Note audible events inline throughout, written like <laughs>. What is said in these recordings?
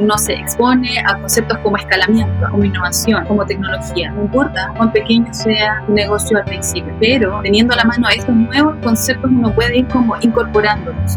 uno se expone a conceptos como escalamiento, como innovación, como tecnología. No importa cuán pequeño sea tu negocio al principio, pero teniendo a la mano estos nuevos conceptos uno puede ir como incorporándolos.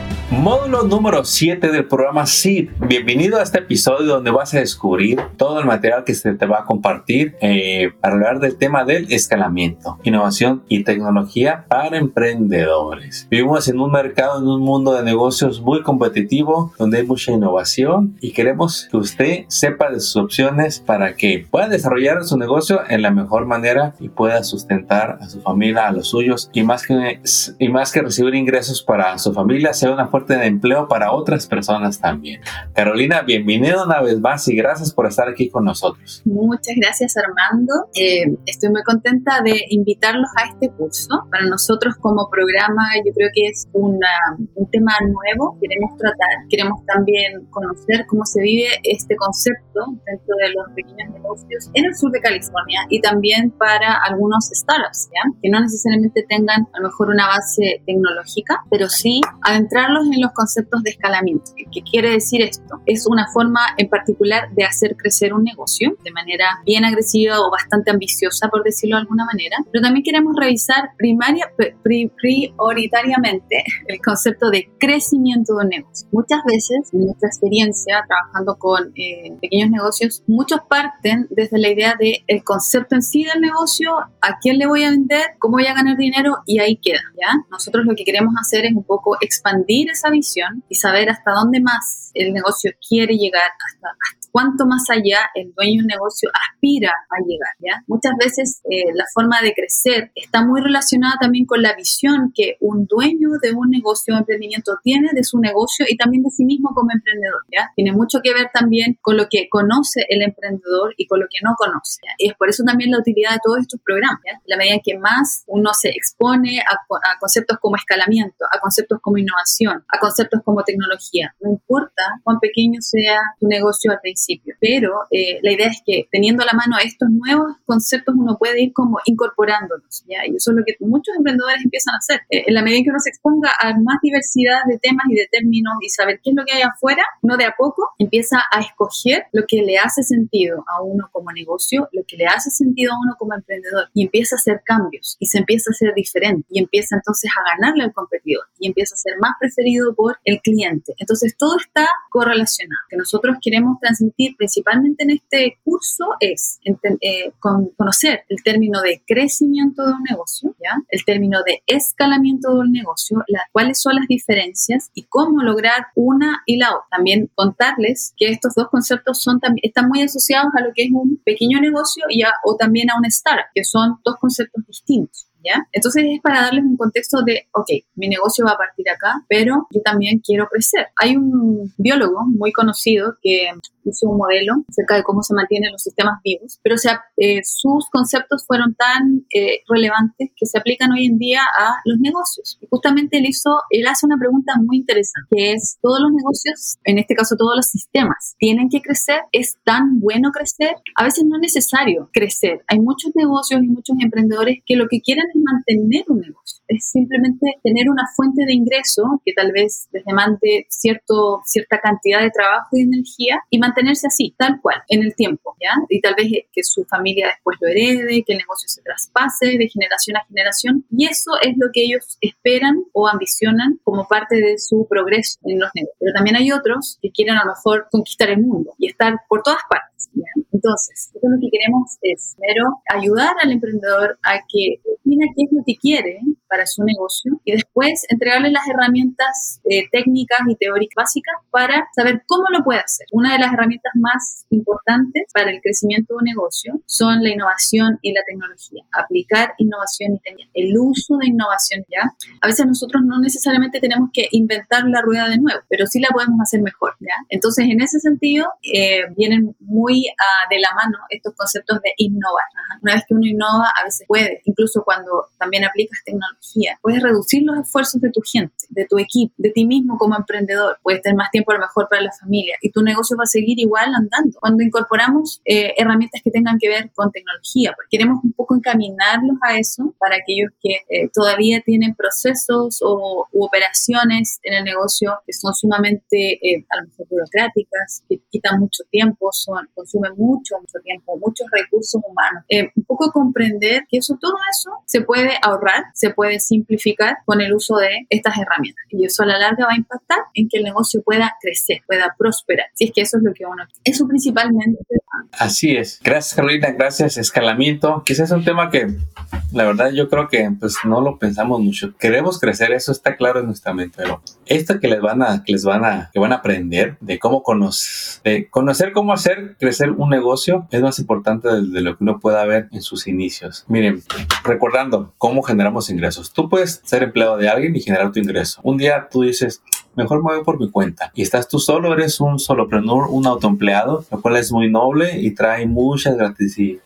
Módulo número 7 del programa SEED. Bienvenido a este episodio donde vas a descubrir todo el material que se te va a compartir eh, para hablar del tema del escalamiento, innovación y tecnología para emprendedores. Vivimos en un mercado, en un mundo de negocios muy competitivo donde hay mucha innovación y queremos que usted sepa de sus opciones para que pueda desarrollar su negocio en la mejor manera y pueda sustentar a su familia, a los suyos y más que, y más que recibir ingresos para su familia, sea una de empleo para otras personas también. Carolina, bienvenida una vez más y gracias por estar aquí con nosotros. Muchas gracias Armando. Eh, estoy muy contenta de invitarlos a este curso. Para nosotros como programa yo creo que es una, un tema nuevo. Queremos tratar, queremos también conocer cómo se vive este concepto dentro de los pequeños negocios en el sur de California y también para algunos startups, ¿ya? que no necesariamente tengan a lo mejor una base tecnológica, pero sí adentrarlos en los conceptos de escalamiento. ¿Qué quiere decir esto? Es una forma en particular de hacer crecer un negocio de manera bien agresiva o bastante ambiciosa, por decirlo de alguna manera, pero también queremos revisar primaria, prioritariamente el concepto de crecimiento de un negocio. Muchas veces, en nuestra experiencia trabajando con eh, pequeños negocios, muchos parten desde la idea de el concepto en sí del negocio, a quién le voy a vender, cómo voy a ganar dinero y ahí queda, ¿ya? Nosotros lo que queremos hacer es un poco expandir esa visión y saber hasta dónde más el negocio quiere llegar, hasta, hasta cuánto más allá el dueño de un negocio aspira a llegar. ¿ya? Muchas veces eh, la forma de crecer está muy relacionada también con la visión que un dueño de un negocio o emprendimiento tiene de su negocio y también de sí mismo como emprendedor. ¿ya? Tiene mucho que ver también con lo que conoce el emprendedor y con lo que no conoce. Y es por eso también la utilidad de todos estos programas. ¿ya? La medida en que más uno se expone a, a conceptos como escalamiento, a conceptos como innovación, a conceptos como tecnología, no importa cuán pequeño sea tu negocio al principio pero eh, la idea es que teniendo a la mano estos nuevos conceptos uno puede ir como incorporándolos, ¿ya? Y eso es lo que muchos emprendedores empiezan a hacer. Eh, en la medida en que uno se exponga a más diversidad de temas y de términos y saber qué es lo que hay afuera, uno de a poco empieza a escoger lo que le hace sentido a uno como negocio, lo que le hace sentido a uno como emprendedor y empieza a hacer cambios y se empieza a ser diferente y empieza entonces a ganarle al competidor y empieza a ser más preferido por el cliente. Entonces todo está correlacionado, que nosotros queremos transmitir principalmente en este curso es eh, conocer el término de crecimiento de un negocio, ¿ya? el término de escalamiento de un negocio, las, cuáles son las diferencias y cómo lograr una y la otra. También contarles que estos dos conceptos son, están muy asociados a lo que es un pequeño negocio y o también a un startup, que son dos conceptos distintos. ¿Ya? Entonces es para darles un contexto de, ok, mi negocio va a partir acá, pero yo también quiero crecer. Hay un biólogo muy conocido que hizo un modelo acerca de cómo se mantienen los sistemas vivos, pero sea, eh, sus conceptos fueron tan eh, relevantes que se aplican hoy en día a los negocios. Y justamente él hizo, él hace una pregunta muy interesante, que es, ¿todos los negocios, en este caso todos los sistemas, tienen que crecer? ¿Es tan bueno crecer? A veces no es necesario crecer. Hay muchos negocios y muchos emprendedores que lo que quieren es mantener un negocio es simplemente tener una fuente de ingreso que tal vez les demande cierto, cierta cantidad de trabajo y energía y mantenerse así, tal cual, en el tiempo, ¿ya? Y tal vez que su familia después lo herede, que el negocio se traspase de generación a generación y eso es lo que ellos esperan o ambicionan como parte de su progreso en los negocios. Pero también hay otros que quieren a lo mejor conquistar el mundo y estar por todas partes. Entonces, lo que queremos es, primero, ayudar al emprendedor a que defina qué es lo que quiere para su negocio y después entregarle las herramientas eh, técnicas y teóricas básicas para saber cómo lo puede hacer. Una de las herramientas más importantes para el crecimiento de un negocio son la innovación y la tecnología. Aplicar innovación y tecnología. El uso de innovación ya. A veces nosotros no necesariamente tenemos que inventar la rueda de nuevo, pero sí la podemos hacer mejor. ¿ya? Entonces, en ese sentido, eh, vienen muy ah, de la mano estos conceptos de innovar. Una vez que uno innova, a veces puede, incluso cuando también aplicas tecnología, puedes reducir los esfuerzos de tu gente, de tu equipo, de ti mismo como emprendedor. Puedes tener más tiempo a lo mejor para la familia y tu negocio va a seguir igual andando. Cuando incorporamos eh, herramientas que tengan que ver con tecnología, porque queremos un poco encaminarlos a eso para aquellos que eh, todavía tienen procesos o u operaciones en el negocio que son sumamente eh, a lo mejor burocráticas, que quitan mucho tiempo, son, consumen mucho, mucho tiempo, muchos recursos humanos. un poco comprender que eso, todo eso se puede ahorrar, se puede simplificar con el uso de estas herramientas. Y eso a la larga va a impactar en que el negocio pueda crecer, pueda prosperar. Si es que eso es lo que uno Eso principalmente. Así es. Gracias, Carolina. Gracias, escalamiento. Quizás es un tema que la verdad yo creo que pues no lo pensamos mucho. Queremos crecer, eso está claro en nuestra mente, pero esto que les van a, que les van a, que van a aprender de cómo conocer, de conocer cómo hacer crecer un negocio es más importante de, lo que uno pueda ver en sus inicios. Miren, recordando cómo generamos ingresos. Tú puedes ser empleado de alguien y generar tu ingreso. Un día tú dices, mejor me voy por mi cuenta. Y estás tú solo, eres un solopreneur, un autoempleado, lo cual es muy noble y trae muchas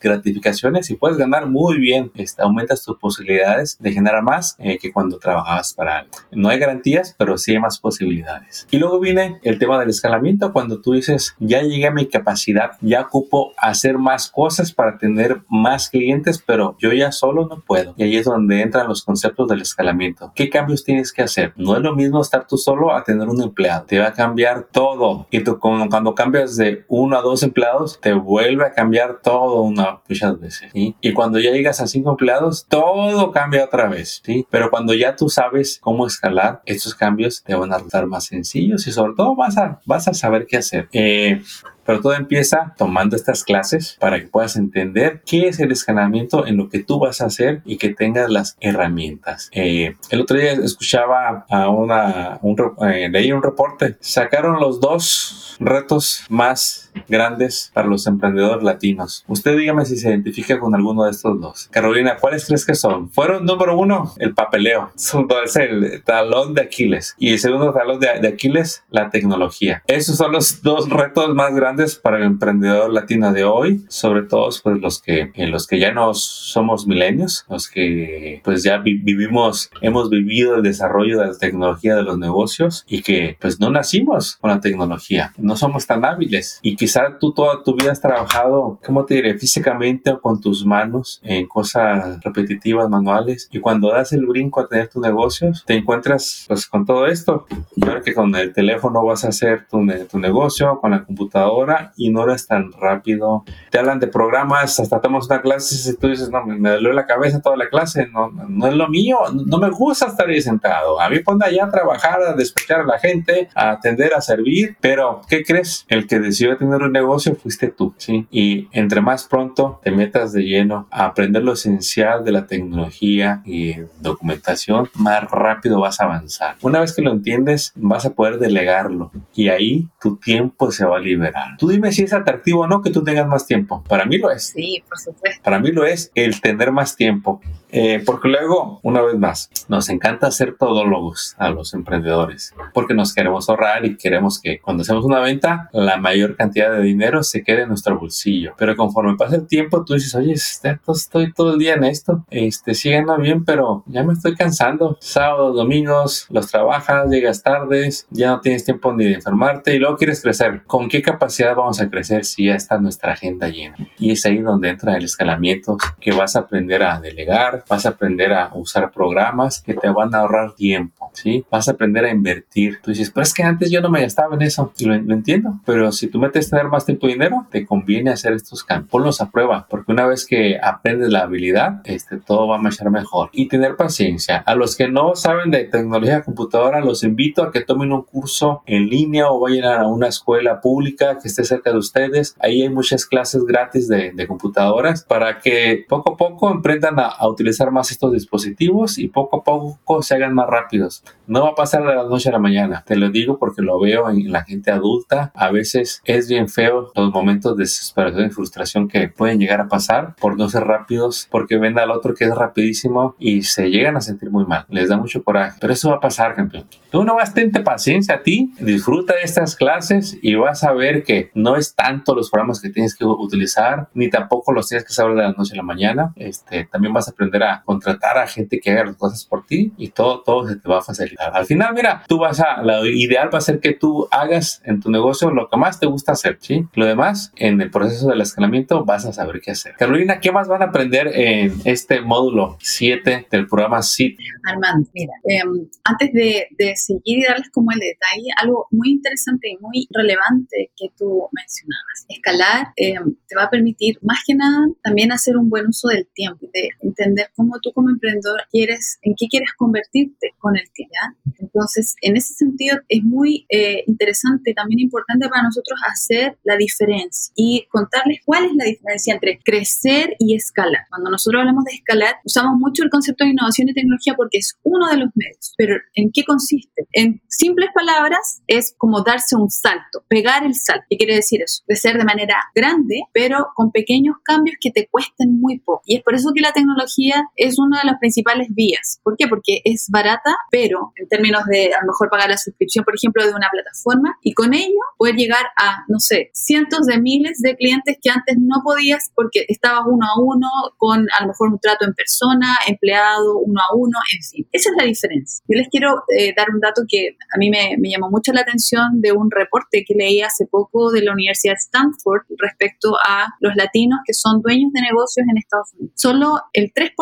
gratificaciones y puedes ganar muy bien. Este, aumentas tus posibilidades de generar más eh, que cuando trabajabas para alguien. No hay garantías, pero sí hay más posibilidades. Y luego viene el tema del escalamiento, cuando tú dices, ya llegué a mi capacidad, ya ocupo hacer más cosas para tener más clientes, pero yo ya solo no puedo. Y ahí es donde entran los conceptos del escalamiento. ¿Qué cambios tienes que hacer? No es lo mismo estar tú solo a tener un empleado. Te va a cambiar todo. Y tú cuando cambias de uno a dos empleados, te vuelve a cambiar todo una, muchas veces. Y cuando ya llegas a cinco empleados, todo cambia otra vez. ¿sí? Pero cuando ya tú sabes cómo escalar, estos cambios te van a resultar más sencillos y sobre todo vas a, vas a saber qué hacer. Eh, pero todo empieza tomando estas clases para que puedas entender qué es el escalamiento en lo que tú vas a hacer y que tengas las herramientas. Eh, el otro día escuchaba a una, un, eh, leí un reporte, sacaron los dos retos más grandes para los emprendedores latinos. Usted dígame si se identifica con alguno de estos dos. Carolina, ¿cuáles crees que son? Fueron número uno, el papeleo. <laughs> Es el talón de Aquiles. Y el segundo talón de, de Aquiles, la tecnología. Esos son los dos retos más grandes para el emprendedor latino de hoy, sobre todo pues los que, los que ya no somos milenios, los que pues ya vivimos, hemos vivido el desarrollo de la tecnología de los negocios y que pues no nacimos con la tecnología, no somos tan hábiles y quizá tú toda tu vida has trabajado, ¿cómo te diré? Físicamente o con tus manos en cosas repetitivas, manuales y cuando das el brinco a tener tus negocios, te encuentras pues con todo esto. Yo que con el teléfono vas a hacer tu, tu negocio, con la computadora, y no eres tan rápido. Te hablan de programas, hasta tomas una clase y tú dices, no, me, duele la cabeza toda la clase, no, no es lo mío, no me gusta estar ahí sentado. A mí ponte allá a trabajar, a despechar a la gente, a atender, a servir, pero ¿qué crees? El que decidió tener un negocio fuiste tú, ¿sí? Y entre más pronto te metas de lleno a aprender lo esencial de la tecnología y documentación, más rápido vas a avanzar. Una vez que lo entiendes, vas a poder delegarlo y ahí tu tiempo se va a liberar. Tú dime si es atractivo o no que tú tengas más tiempo. Para mí lo es. Sí, por supuesto. Para mí lo es el tener más tiempo. Eh, porque luego, una vez más, nos encanta ser todólogos a los emprendedores. Porque nos queremos ahorrar y queremos que cuando hacemos una venta, la mayor cantidad de dinero se quede en nuestro bolsillo. Pero conforme pasa el tiempo, tú dices, oye, este, estoy todo el día en esto. Este, sigue bien, pero ya me estoy cansando. Sábados, domingos, los trabajas, llegas tardes, ya no tienes tiempo ni de enfermarte y luego quieres crecer. ¿Con qué capacidad? vamos a crecer si ya está nuestra agenda llena. Y es ahí donde entra el escalamiento, que vas a aprender a delegar, vas a aprender a usar programas que te van a ahorrar tiempo, ¿sí? Vas a aprender a invertir. Tú dices, pero es que antes yo no me gastaba en eso. Y lo, entiendo, pero si tú metes tener más tiempo y dinero, te conviene hacer estos cambios. Ponlos a prueba, porque una vez que aprendes la habilidad, este, todo va a marchar mejor. Y tener paciencia. A los que no saben de tecnología computadora, los invito a que tomen un curso en línea o vayan a una escuela pública que esté cerca de ustedes. Ahí hay muchas clases gratis de, computadoras para que poco a poco emprendan a, utilizar utilizar más estos dispositivos y poco a poco se hagan más rápidos. No va a pasar de la noche a la mañana, te lo digo porque lo veo en la gente adulta. A veces es bien feo los momentos de desesperación y frustración que pueden llegar a pasar por no ser rápidos, porque ven al otro que es rapidísimo y se llegan a sentir muy mal. Les da mucho coraje, pero eso va a pasar, campeón. Tú no vas, tente paciencia a ti, disfruta de estas clases y vas a ver que no es tanto los programas que tienes que utilizar, ni tampoco los tienes que saber de la noche a la mañana. Este, también vas a aprender a contratar a gente que haga las cosas por ti y todo, todo se te va a facilitar. Al final, mira, tú vas a, lo ideal va a ser que tú hagas en tu negocio lo que más te gusta hacer, ¿sí? Lo demás, en el proceso del escalamiento, vas a saber qué hacer. Carolina, ¿qué más van a aprender en este módulo 7 del programa SIT? Armando, mira, em, antes de, de seguir y darles como el detalle, algo muy interesante y muy relevante que tú mencionabas. Escalar em, te va a permitir, más que nada, también hacer un buen uso del tiempo, de entender cómo tú como emprendedor quieres, en qué quieres convertirte con el tiempo. Entonces, en ese sentido, es muy eh, interesante, también importante para nosotros hacer la diferencia y contarles cuál es la diferencia entre crecer y escalar. Cuando nosotros hablamos de escalar, usamos mucho el concepto de innovación y tecnología porque es uno de los medios, pero ¿en qué consiste? En simples palabras, es como darse un salto, pegar el salto. ¿Qué quiere decir eso? Crecer de manera grande, pero con pequeños cambios que te cuesten muy poco. Y es por eso que la tecnología es una de las principales vías. ¿Por qué? Porque es barata, pero en términos de a lo mejor pagar la suscripción, por ejemplo, de una plataforma y con ello poder llegar a, no sé, cientos de miles de clientes que antes no podías porque estabas uno a uno con a lo mejor un trato en persona, empleado, uno a uno, en fin. Esa es la diferencia. Yo les quiero eh, dar un dato que a mí me, me llamó mucho la atención de un reporte que leí hace poco de la Universidad de Stanford respecto a los latinos que son dueños de negocios en Estados Unidos. Solo el 3%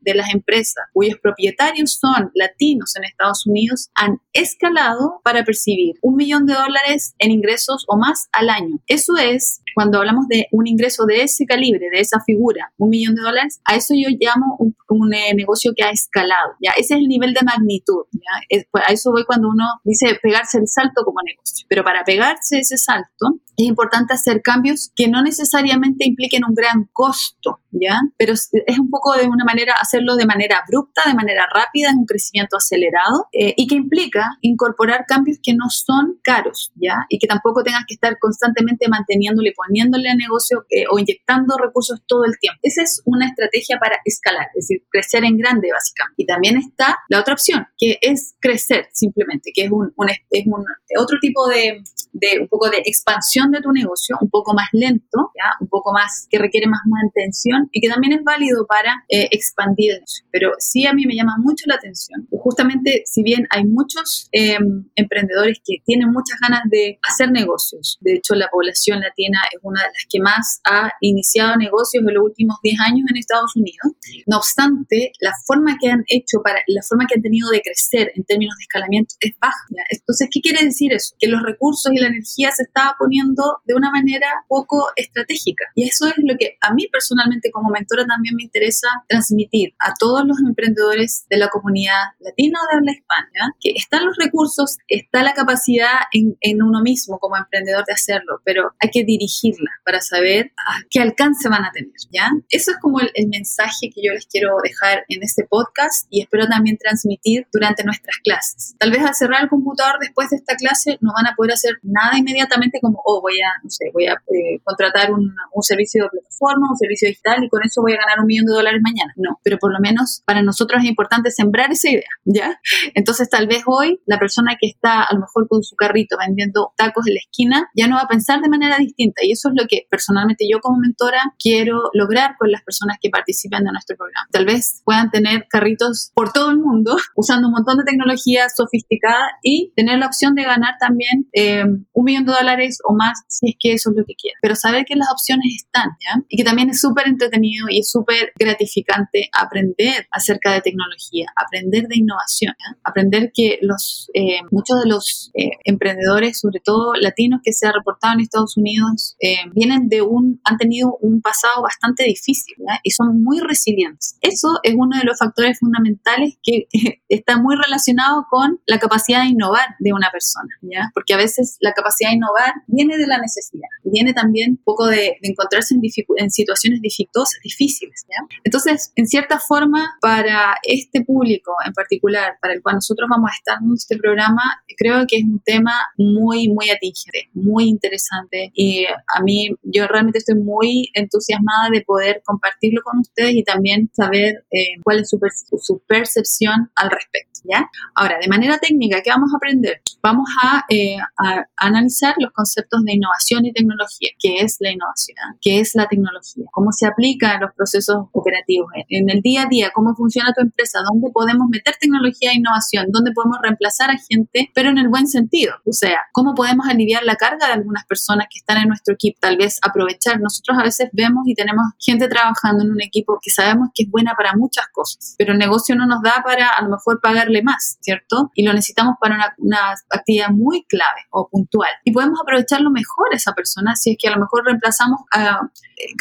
de las empresas cuyos propietarios son latinos en Estados Unidos han escalado para percibir un millón de dólares en ingresos o más al año. Eso es, cuando hablamos de un ingreso de ese calibre, de esa figura, un millón de dólares, a eso yo llamo un, un eh, negocio que ha escalado. ¿ya? Ese es el nivel de magnitud. ¿ya? Pues, a eso voy cuando uno dice pegarse el salto como negocio. Pero para pegarse ese salto, es importante hacer cambios que no necesariamente impliquen un gran costo, ¿ya? Pero es un poco de una manera, hacerlo de manera abrupta, de manera rápida, es un crecimiento acelerado eh, y que implica incorporar cambios que no son caros, ¿ya? Y que tampoco tengas que estar constantemente manteniéndole poniéndole a negocio eh, o inyectando recursos todo el tiempo. Esa es una estrategia para escalar, es decir, crecer en grande básicamente. Y también está la otra opción, que es crecer simplemente, que es un, es un otro tipo de, de un poco de expansión de tu negocio, un poco más lento, ¿ya? un poco más que requiere más mantención y que también es válido para eh, expandir el negocio. Pero sí a mí me llama mucho la atención. Justamente, si bien hay muchos em, emprendedores que tienen muchas ganas de hacer negocios, de hecho la población latina es una de las que más ha iniciado negocios en los últimos 10 años en Estados Unidos, no obstante, la forma que han hecho para, la forma que han tenido de crecer en términos de escalamiento es baja. Entonces, ¿qué quiere decir eso? Que los recursos y la energía se estaba poniendo de una manera poco estratégica. Y eso es lo que a mí personalmente como mentora también me interesa transmitir a todos los emprendedores de la comunidad latina o de habla hispana, que están los recursos, está la capacidad en, en uno mismo como emprendedor de hacerlo, pero hay que dirigirla para saber a qué alcance van a tener, ¿ya? Eso es como el, el mensaje que yo les quiero dejar en este podcast y espero también transmitir durante nuestras clases. Tal vez al cerrar el computador después de esta clase no van a poder hacer nada inmediatamente como, oh, voy a, no sé, voy a eh, contratar un, un, servicio de plataforma, un servicio digital y con eso voy a ganar un millón de dólares mañana. No, pero por lo menos para nosotros es importante sembrar esa idea, <laughs> ¿ya? Entonces tal vez hoy la persona que está a lo mejor con su carrito vendiendo tacos en la esquina ya no va a pensar de manera distinta y eso es lo que personalmente yo como mentora quiero lograr con las personas que participan de nuestro programa. Tal vez puedan tener carritos por todo el mundo <laughs> usando un montón de tecnología sofisticada y tener la opción de ganar también eh, un millón de dólares o más si es que eso es lo que quieren. Pero saber que las opciones están, ¿ya? Y que también es súper entretenido y es súper gratificante aprender acerca de tecnología, aprender de innovación, ¿ya? aprender que los, eh, muchos de los eh, emprendedores, sobre todo latinos que se han reportado en Estados Unidos, eh, vienen de un, han tenido un pasado bastante difícil ¿ya? y son muy resilientes. Eso es uno de los factores fundamentales que <laughs> está muy relacionado con la capacidad de innovar de una persona, ¿ya? Porque a veces la la capacidad de innovar viene de la necesidad, viene también un poco de, encontrarse en, en, situaciones dificultosas, difíciles. Entonces, en cierta forma, para este público en particular, para el cual nosotros vamos a estar en este programa, creo que es un tema muy, muy atingente, muy interesante y a mí yo realmente estoy muy entusiasmada de poder compartirlo con ustedes y también saber eh, cuál es su, su percepción al respecto. ¿Ya? Ahora, de manera técnica, ¿qué vamos a aprender? Vamos eh, a, analizar los conceptos de innovación y tecnología. ¿Qué es la innovación? ¿Qué es la tecnología? ¿Cómo se aplica a los procesos operativos? En el día a día, ¿cómo funciona tu empresa? ¿Dónde podemos meter tecnología e innovación? ¿Dónde podemos reemplazar a gente, pero en el buen sentido? O sea, ¿cómo podemos aliviar la carga de algunas personas que están en nuestro equipo? Tal vez aprovechar. Nosotros a veces vemos y tenemos gente trabajando en un equipo que sabemos que es buena para muchas cosas, pero el negocio no nos da para a lo mejor más, ¿cierto? Y lo necesitamos para una, una actividad muy clave o puntual. Y podemos aprovecharlo mejor esa persona si es que a lo mejor reemplazamos a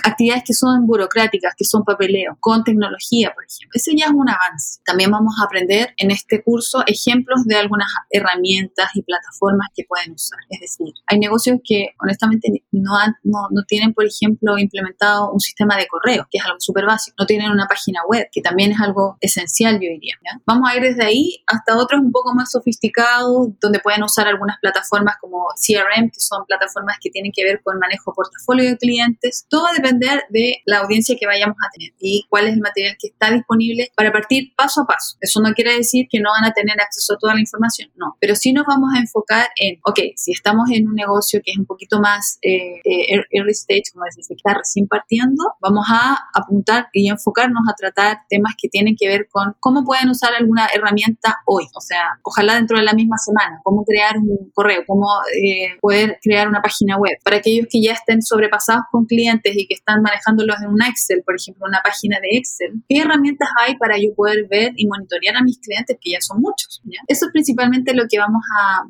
actividades que son burocráticas, que son papeleo, con tecnología, por ejemplo. Ese ya es un avance. También vamos a aprender en este curso ejemplos de algunas herramientas y plataformas que pueden usar. Es decir, hay negocios que honestamente no, no, no, tienen, por ejemplo, implementado un sistema de correo, que es algo súper básico. No tienen una página web, que también es algo esencial, yo diría. Vamos a ir desde ahí hasta otros un poco más sofisticados, donde pueden usar algunas plataformas como CRM, que son plataformas que tienen que ver con manejo portafolio de clientes. Todo va a depender de la audiencia que vayamos a tener y cuál es el material que está disponible para partir paso a paso. Eso no quiere decir que no van a tener acceso a toda la información, no, pero sí nos vamos a enfocar en, ok, si estamos en un negocio que es un poquito más eh, eh, early stage, como decir, que está recién partiendo, vamos a apuntar y enfocarnos a tratar temas que tienen que ver con cómo pueden usar alguna herramienta hoy, o sea, ojalá dentro de la misma semana, cómo crear un correo, cómo eh, poder crear una página web. Para aquellos que ya estén sobrepasados con clientes y que están manejándolos en un Excel, por ejemplo, una página de Excel, ¿qué herramientas hay para yo poder ver y monitorear a mis clientes, que ya son muchos? Eso es principalmente lo que vamos a,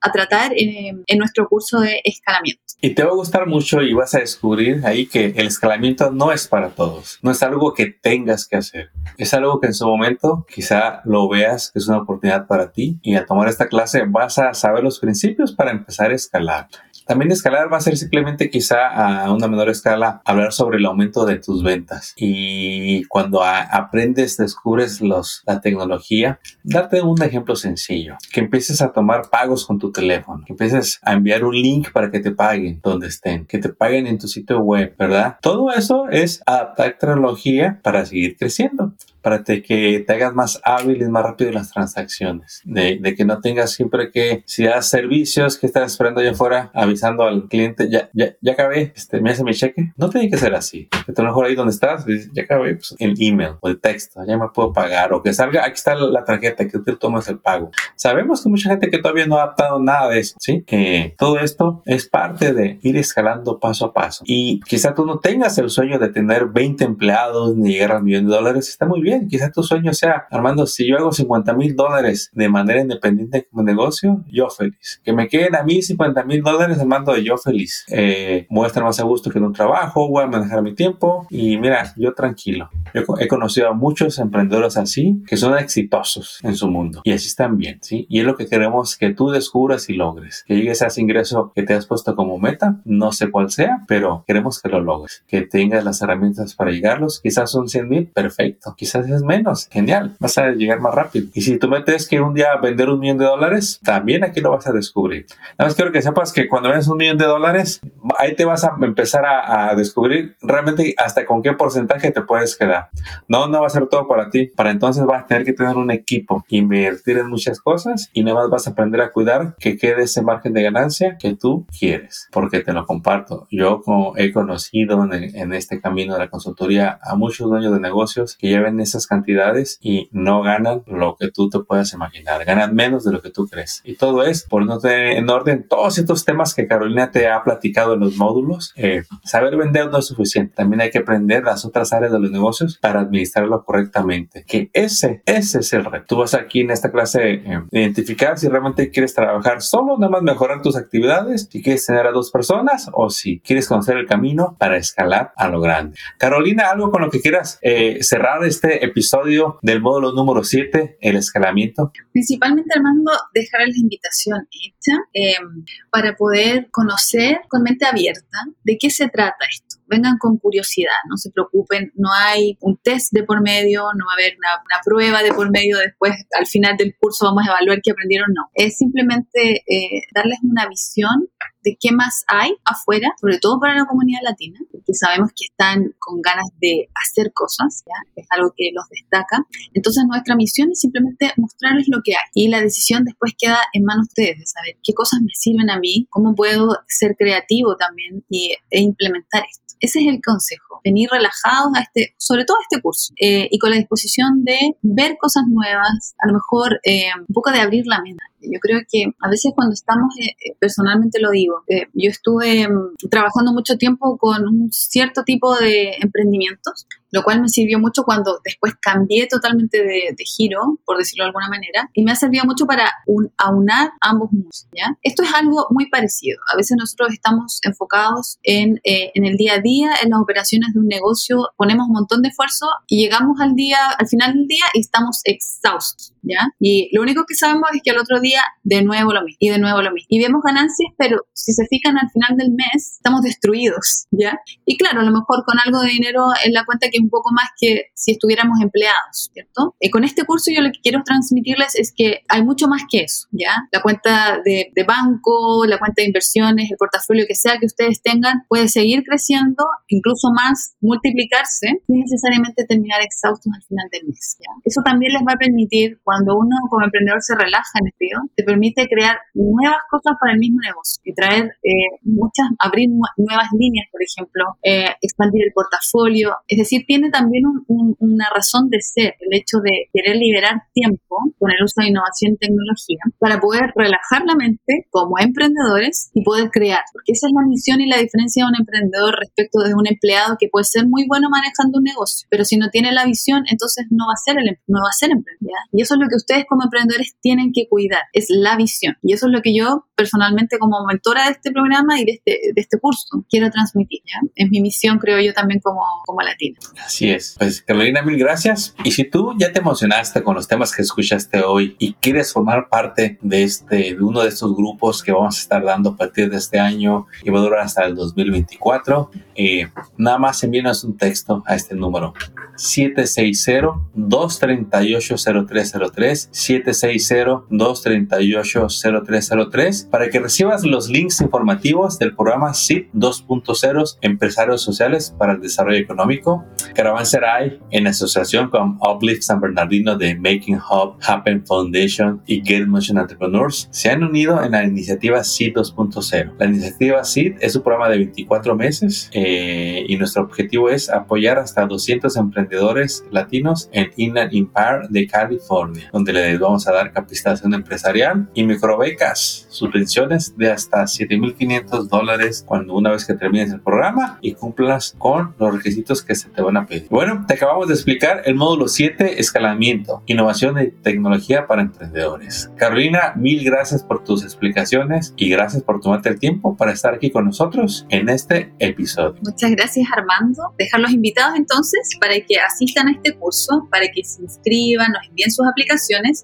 a, tratar en, en nuestro curso de escalamiento. Y te va a gustar mucho y vas a descubrir ahí que el escalamiento no es para todos, no es algo que tengas que hacer, es algo que en su momento quizá lo veas que es una oportunidad para ti y al tomar esta clase vas a saber los principios para empezar a escalar. También escalar va a ser simplemente quizá a una menor escala hablar sobre el aumento de tus ventas. Y cuando aprendes, descubres la tecnología, darte un ejemplo sencillo. Que empieces a tomar pagos con tu teléfono. Que empieces a enviar un link para que te paguen donde estén. Que te paguen en tu sitio web, ¿verdad? Todo eso es adaptar tecnología para seguir creciendo para que te hagas más hábil y más rápido las transacciones, de, de, que no tengas siempre que, si das servicios que estás esperando allá afuera, avisando al cliente, ya, ya, ya acabé, este, me hace mi cheque. No tiene que ser así. Que lo mejor ahí donde estás, ya acabé, pues, el email o el texto, ya me puedo pagar, o que salga, aquí está la, tarjeta, que tú tomas el pago. Sabemos que mucha gente que todavía no ha adaptado nada de eso, ¿sí? Que todo esto es parte de ir escalando paso a paso. Y quizá tú no tengas el sueño de tener 20 empleados ni llegar a un millón de dólares, está muy bien Quizás tu sueño sea, Armando, si yo hago 50 mil dólares de manera independiente como negocio, yo feliz. Que me queden a mí 50 mil dólares, Armando, yo feliz. Eh, voy a estar más a gusto que en un trabajo, voy a manejar mi tiempo y mira, yo tranquilo. Yo he conocido a muchos emprendedores así que son exitosos en su mundo y así están bien, ¿sí? Y es lo que queremos que tú descubras y logres. Que llegues a ese ingreso que te has puesto como meta, no sé cuál sea, pero queremos que lo logres. Que tengas las herramientas para llegarlos. Quizás son 100 mil, perfecto. Quizás es menos, genial, vas a llegar más rápido. Y si tú metes que un día vender un millón de dólares, también aquí lo vas a descubrir. Nada más quiero que sepas que cuando vendes un millón de dólares, ahí te vas a empezar a, descubrir realmente hasta con qué porcentaje te puedes quedar. No, no va a ser todo para ti. Para entonces vas a tener que tener un equipo, invertir en muchas cosas y nada más vas a aprender a cuidar que quede ese margen de ganancia que tú quieres. Porque te lo comparto. Yo he conocido en, en este camino de la consultoría a muchos dueños de negocios que lleven esas cantidades y no ganan lo que tú te puedas imaginar, ganan menos de lo que tú crees. Y todo es por no tener en orden todos estos temas que Carolina te ha platicado en los módulos. Eh, saber vender no es suficiente, también hay que aprender las otras áreas de los negocios para administrarlo correctamente. Que ese, ese es el reto. Tú vas aquí en esta clase eh, identificar si realmente quieres trabajar solo, nada más mejorar tus actividades, si quieres tener a dos personas o si quieres conocer el camino para escalar a lo grande. Carolina, algo con lo que quieras eh, cerrar este episodio del módulo número 7, el escalamiento? Principalmente, Armando, dejar la invitación hecha em, para poder conocer con mente abierta de qué se trata esto vengan con curiosidad, no se preocupen, no hay un test de por medio, no va a haber una, prueba de por medio, después al final del curso vamos a evaluar qué aprendieron, no. Es simplemente eh, darles una visión de qué más hay afuera, sobre todo para la comunidad latina, porque sabemos que están con ganas de hacer cosas, es algo que los destaca. Entonces nuestra misión es simplemente mostrarles lo que hay y la decisión después queda en manos de ustedes, de saber qué cosas me sirven a mí, cómo puedo ser creativo también y, e implementar esto. Ese es el consejo, venir relajados a este, sobre todo a este curso, eh, y con la disposición de ver cosas nuevas, a lo mejor eh, un poco de abrir la mente. Yo creo que a veces cuando estamos, eh, personalmente lo digo, yo estuve mm, trabajando mucho tiempo con un cierto tipo de emprendimientos lo cual me sirvió mucho cuando después cambié totalmente de, giro, por decirlo de alguna manera, y me ha servido mucho para aunar ambos mundos, ¿ya? Esto es algo muy parecido. A veces nosotros estamos enfocados en, eh, en el día a día, en las operaciones de un negocio, ponemos un montón de esfuerzo y llegamos al día, al final del día y estamos exhaustos, ¿ya? Y lo único que sabemos es que al otro día de nuevo lo mismo y de nuevo lo mismo. Y vemos ganancias, pero si se fijan al final del mes, estamos destruidos, ¿ya? Y claro, a lo mejor con algo de dinero en la cuenta que un poco más que si estuviéramos empleados, ¿cierto? Y con este curso yo lo que quiero transmitirles es que hay mucho más que eso, ¿ya? La cuenta de, de banco, la cuenta de inversiones, el portafolio que sea que ustedes tengan, puede seguir creciendo, incluso más, multiplicarse, sin necesariamente terminar exhaustos al final del mes, ¿ya? Eso también les va a permitir, cuando uno como emprendedor se relaja en el video, te permite crear nuevas cosas para el mismo negocio y traer eh, muchas, abrir nuevas líneas, por ejemplo, eh, expandir el portafolio, es decir, tiene también una razón de ser, el hecho de querer liberar tiempo con el uso de innovación y tecnología para poder relajar la mente como emprendedores y poder crear, porque esa es la misión y la diferencia de un emprendedor respecto de un empleado que puede ser muy bueno manejando un negocio, pero si no tiene la visión, entonces no va a ser el em, no va a ser emprendedor. Y eso es lo que ustedes como emprendedores tienen que cuidar, es la visión. Y eso es lo que yo personalmente como mentora de este programa y de este, de este curso quiero transmitir. ¿ya? Es mi misión, creo yo, también como, como latina. Así es. Pues Carolina, mil gracias. Y si tú ya te emocionaste con los temas que escuchaste hoy y quieres formar parte de este, de uno de estos grupos que vamos a estar dando a partir de este año y va a durar hasta el 2024, eh, nada más envíanos un texto a este número 760-238-0303, 760-238-0303 para que recibas los links informativos del programa SIP 2.0 Empresarios Sociales para el Desarrollo Económico Caravanserai, en asociación con Uplift San Bernardino de Making Hub, Happen Foundation y Get Motion Entrepreneurs, se han unido en la iniciativa SEED 2.0. La iniciativa SEED es un programa de 24 meses eh, y nuestro objetivo es apoyar hasta 200 emprendedores latinos en Inland Empire de California, donde les vamos a dar capacitación empresarial y microbecas, subvenciones de hasta 7.500 dólares cuando una vez que termines el programa y cumplas con los requisitos que se te van a bueno, te acabamos de explicar el módulo 7, escalamiento, innovación y tecnología para emprendedores. Carolina, mil gracias por tus explicaciones y gracias por tomarte el tiempo para estar aquí con nosotros en este episodio. Muchas gracias Armando. Dejar los invitados entonces para que asistan a este curso, para que se inscriban, nos envíen sus aplicaciones.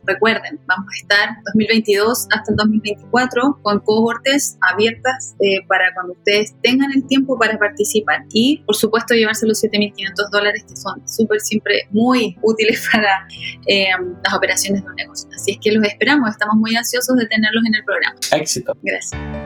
Recuerden, vamos a estar 2022 hasta el 2024 con cohortes abiertas eh, para cuando ustedes tengan el tiempo para participar y por supuesto llevarse los 7.500 dólares que son súper siempre muy útiles <laughs> para eh, las operaciones de un negocio. Así es que los esperamos, estamos muy ansiosos de tenerlos en el programa. Éxito. Gracias.